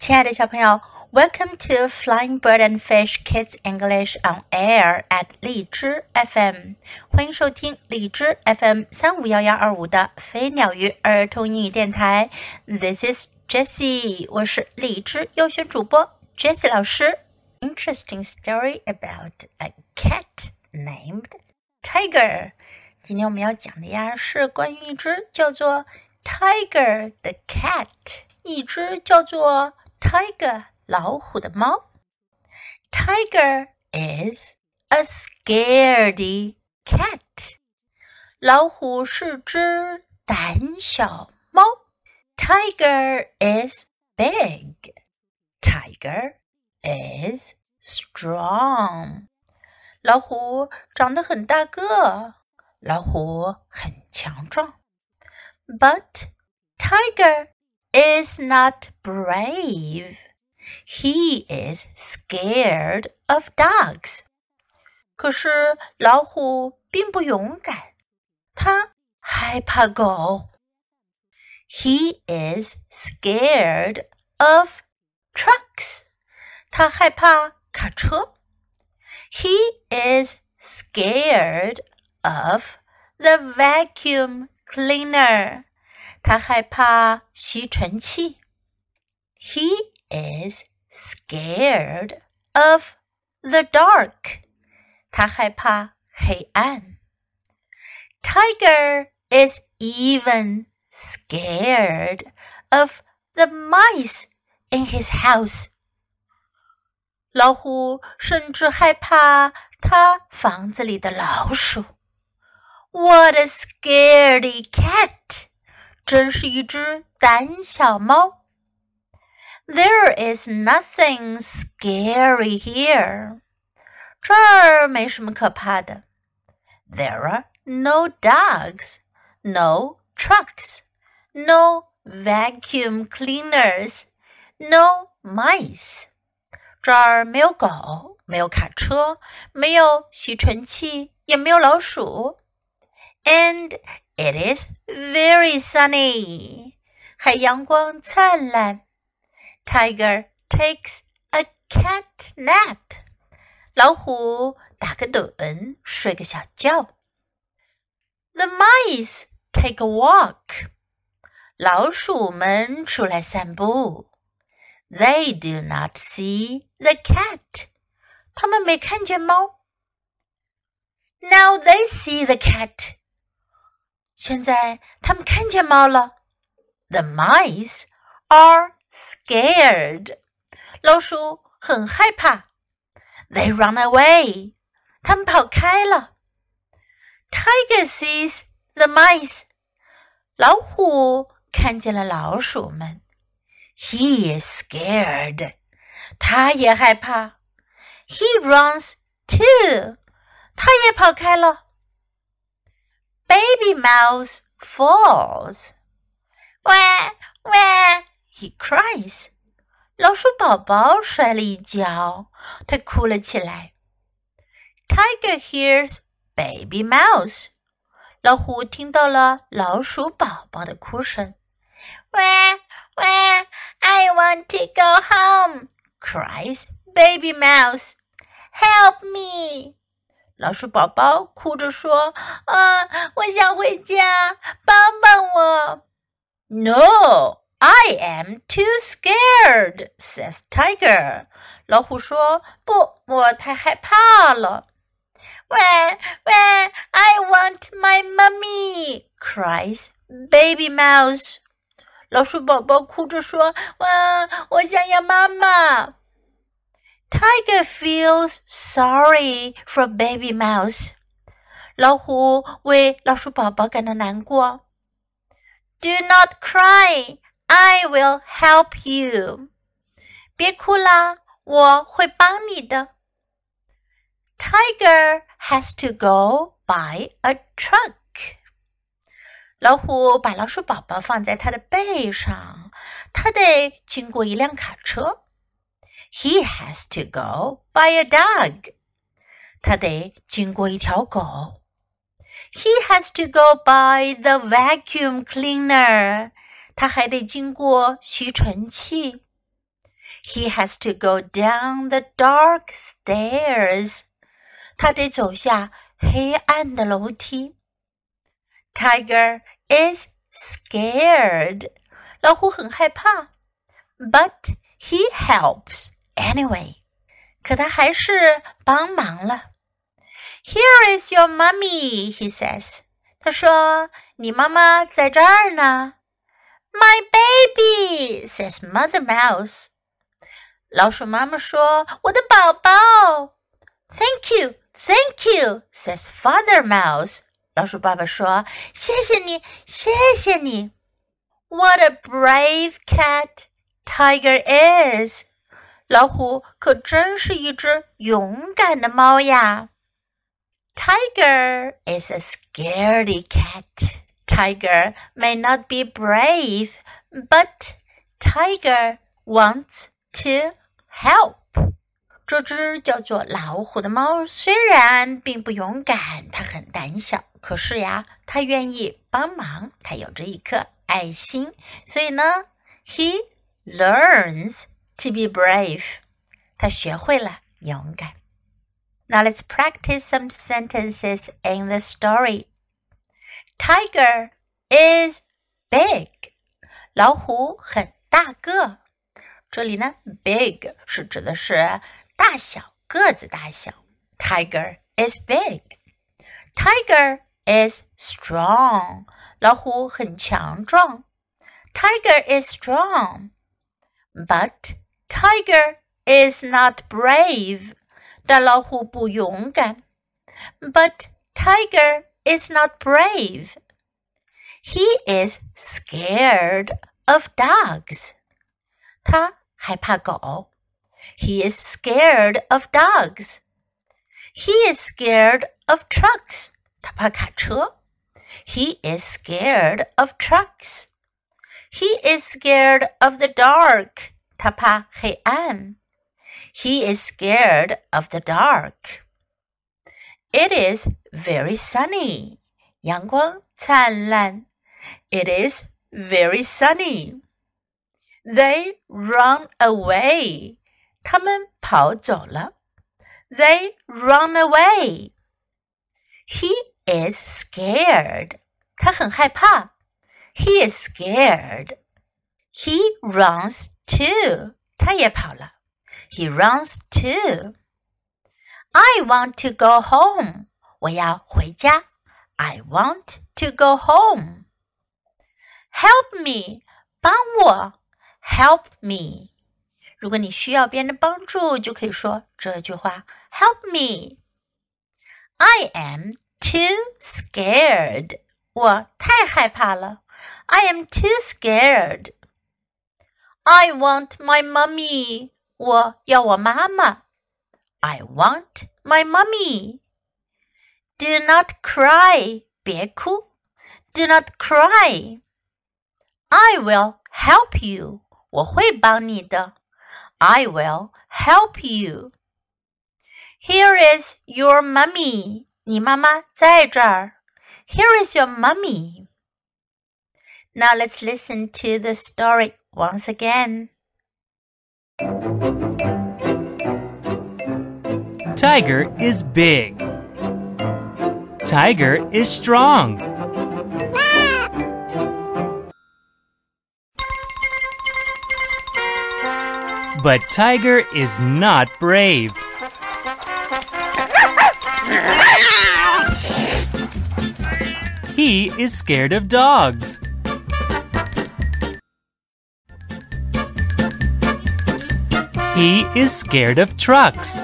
亲爱的小朋友，Welcome to Flying Bird and Fish Kids English on Air at 荔枝 FM，欢迎收听荔枝 FM 三五幺幺二五的飞鸟鱼儿童英语电台。This is Jessie，我是荔枝优选主播 Jessie 老师。Interesting story about a cat named Tiger。今天我们要讲的呀是关于一只叫做 Tiger 的 cat，一只叫做 Tiger 老虎的猫。Tiger is a scaredy cat。老虎是只胆小猫。Tiger is big. Tiger is strong. 老虎长得很大个，老虎很强壮。But Tiger is not brave. He is scared of dogs. 可是老虎并不勇敢，它害怕狗。He is scared of trucks. 他害怕卡车。He is scared of the vacuum cleaner. 他害怕吸尘器。He is scared of the dark. 他害怕黑暗。Tiger is even scared of the mice in his house. 老虎甚至害怕他房子里的老鼠。What a scaredy cat! 真是一只胆小猫。There is nothing scary here. 这儿没什么可怕的。There are no dogs, no trucks, no vacuum cleaners, no mice. 这儿没有狗，没有卡车，没有吸尘器，也没有老鼠。 And it is very sunny. 还阳光灿烂。Tiger takes a cat nap. 老虎打个盹，睡个小觉。The mice take a walk. 老鼠们出来散步。They do not see the cat. 他们没看见猫。Now they see the cat. 现在他们看见猫了。The mice are scared. 老鼠很害怕。They run away. 他们跑开了。Tiger sees the mice. 老虎看见了老鼠们。He is scared. 他也害怕。He runs too. 他也跑开了。 Baby mouse falls. Wah, wah, he cries. 老鼠宝宝摔了一跤，他哭了起来。Tiger hears baby mouse. 老虎听到了老鼠宝宝的哭声。Wah, wah, I want to go home, cries baby mouse. Help me! 老鼠宝宝哭着说：“啊，我想回家，帮帮我。” No, I am too scared, says Tiger. 老虎说：“不，我太害怕了。” Where, where, I want my mummy, cries Baby Mouse. 老鼠宝宝哭着说：“哇，我想要妈妈。” Tiger feels sorry for Baby Mouse。老虎为老鼠宝宝感到难过。Do not cry, I will help you。别哭啦，我会帮你的。Tiger has to go by a truck。老虎把老鼠宝宝放在它的背上，它得经过一辆卡车。he has to go by a dog. 他得经过一条狗。He has to go by the vacuum cleaner. 他还得经过吸尘器。 He has to go down the dark stairs. 他得走下黑暗的楼梯。Tiger is scared. 老虎很害怕，but he helps anyway. 可他还是帮忙了。Here is your mummy, he says. 他说：“你妈妈在这儿呢。” My baby, says Mother Mouse. 老鼠妈妈说：“我的宝宝。” Thank you, thank you, says Father Mouse. 老鼠爸爸说：“谢谢你，谢谢你。” What a brave cat Tiger is! 老虎可真是一只勇敢的猫呀。Tiger is a scaredy cat. Tiger may not be brave, but Tiger wants to help. 这只叫做老虎的猫虽然并不勇敢，它很胆小，可是呀，它愿意帮忙，它有着一颗爱心，所以呢，he learns to be brave. 他学会了勇敢。Now let's practice some sentences in the story. Tiger is big. 老虎很大个。这里呢，big 是指的是大小个子大小。Tiger is big. Tiger is strong. 老虎很强壮。Tiger is strong. But tiger is not brave. 但老虎不勇敢。But tiger is not brave. He is scared of dogs. 他害怕狗。He is scared of dogs. He is scared of trucks. 他怕卡车。He is scared of trucks. He is scared of the dark. 他怕黑暗。he is scared of the dark. It is very sunny. 阳光灿烂. It is very sunny. They run away. 他们跑走了. They run away. He is scared. 他很害怕. He is scared. He runs too. 他也跑了。he runs too. I want to go home. 我要回家。I want to go home. Help me. 帮我。Help me. 如果你需要别人的帮助，就可以说这句话：Help me. I am too scared. 我太害怕了。I am too scared. I want my mummy. 我要我妈妈。I want my mummy. Do not cry. 别哭。Do not cry. I will help you. 我会帮你的。I will help you. Here is your mummy. 你妈妈在这儿。Here is your mummy. Now let's listen to the story once again. Tiger is big. Tiger is strong. But Tiger is not brave. He is scared of dogs. He is scared of trucks.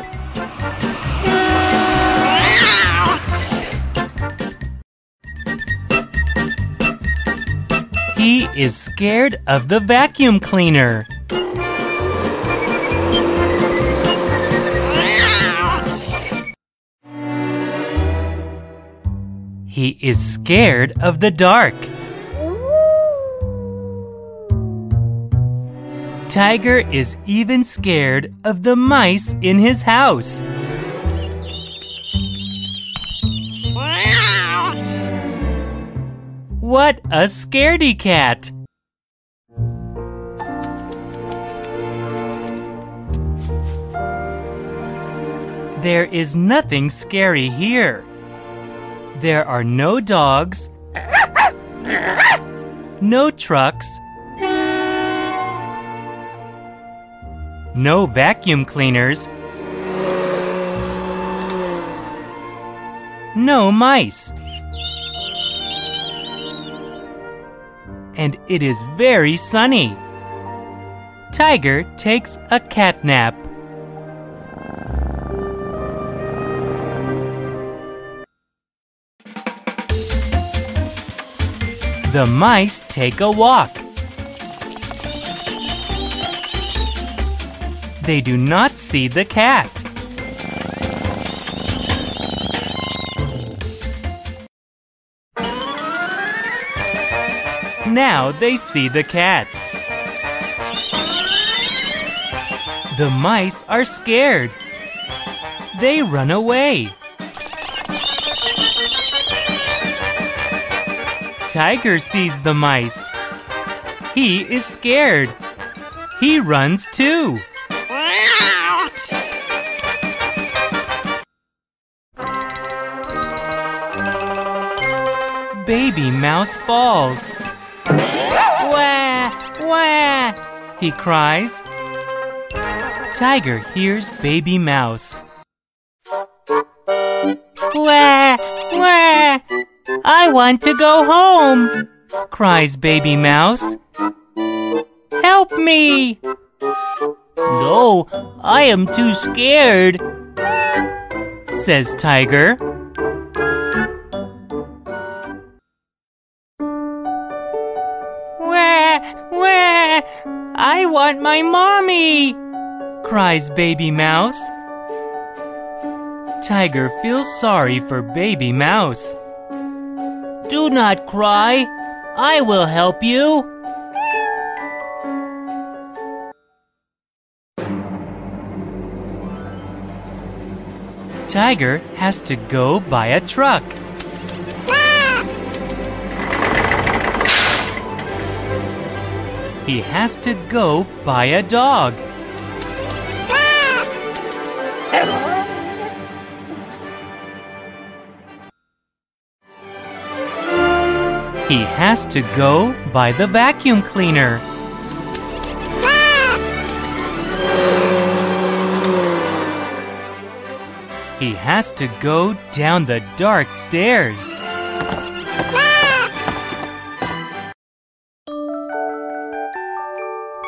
He is scared of the vacuum cleaner. He is scared of the dark. tiger is even scared of the mice in his house. What a scaredy cat! There is nothing scary here. There are no dogs, no trucks, no vacuum cleaners, no mice. And it is very sunny. Tiger takes a cat nap. The mice take a walk. They do not see the cat. Now they see the cat. The mice are scared. They run away. Tiger sees the mice. He is scared. He runs too. Baby Mouse falls. Wah! Wah! He cries. Tiger hears Baby Mouse. Wah! Wah! I want to go home, cries Baby Mouse. Help me! No, I am too scared, says Tiger. Wah, wah, I want my mommy, cries Baby Mouse. Tiger feels sorry for Baby Mouse. Do not cry. I will help you. Tiger has to go by a truck. He has to go by a dog. He has to go by the vacuum cleaner. He has to go down the dark stairs.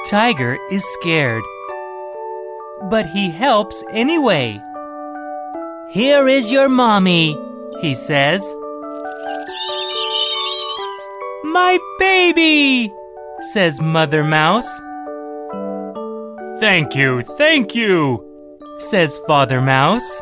Tiger is scared, but he helps anyway. Here is your mommy, he says. My baby, says Mother Mouse. Thank you, thank you, says Father Mouse.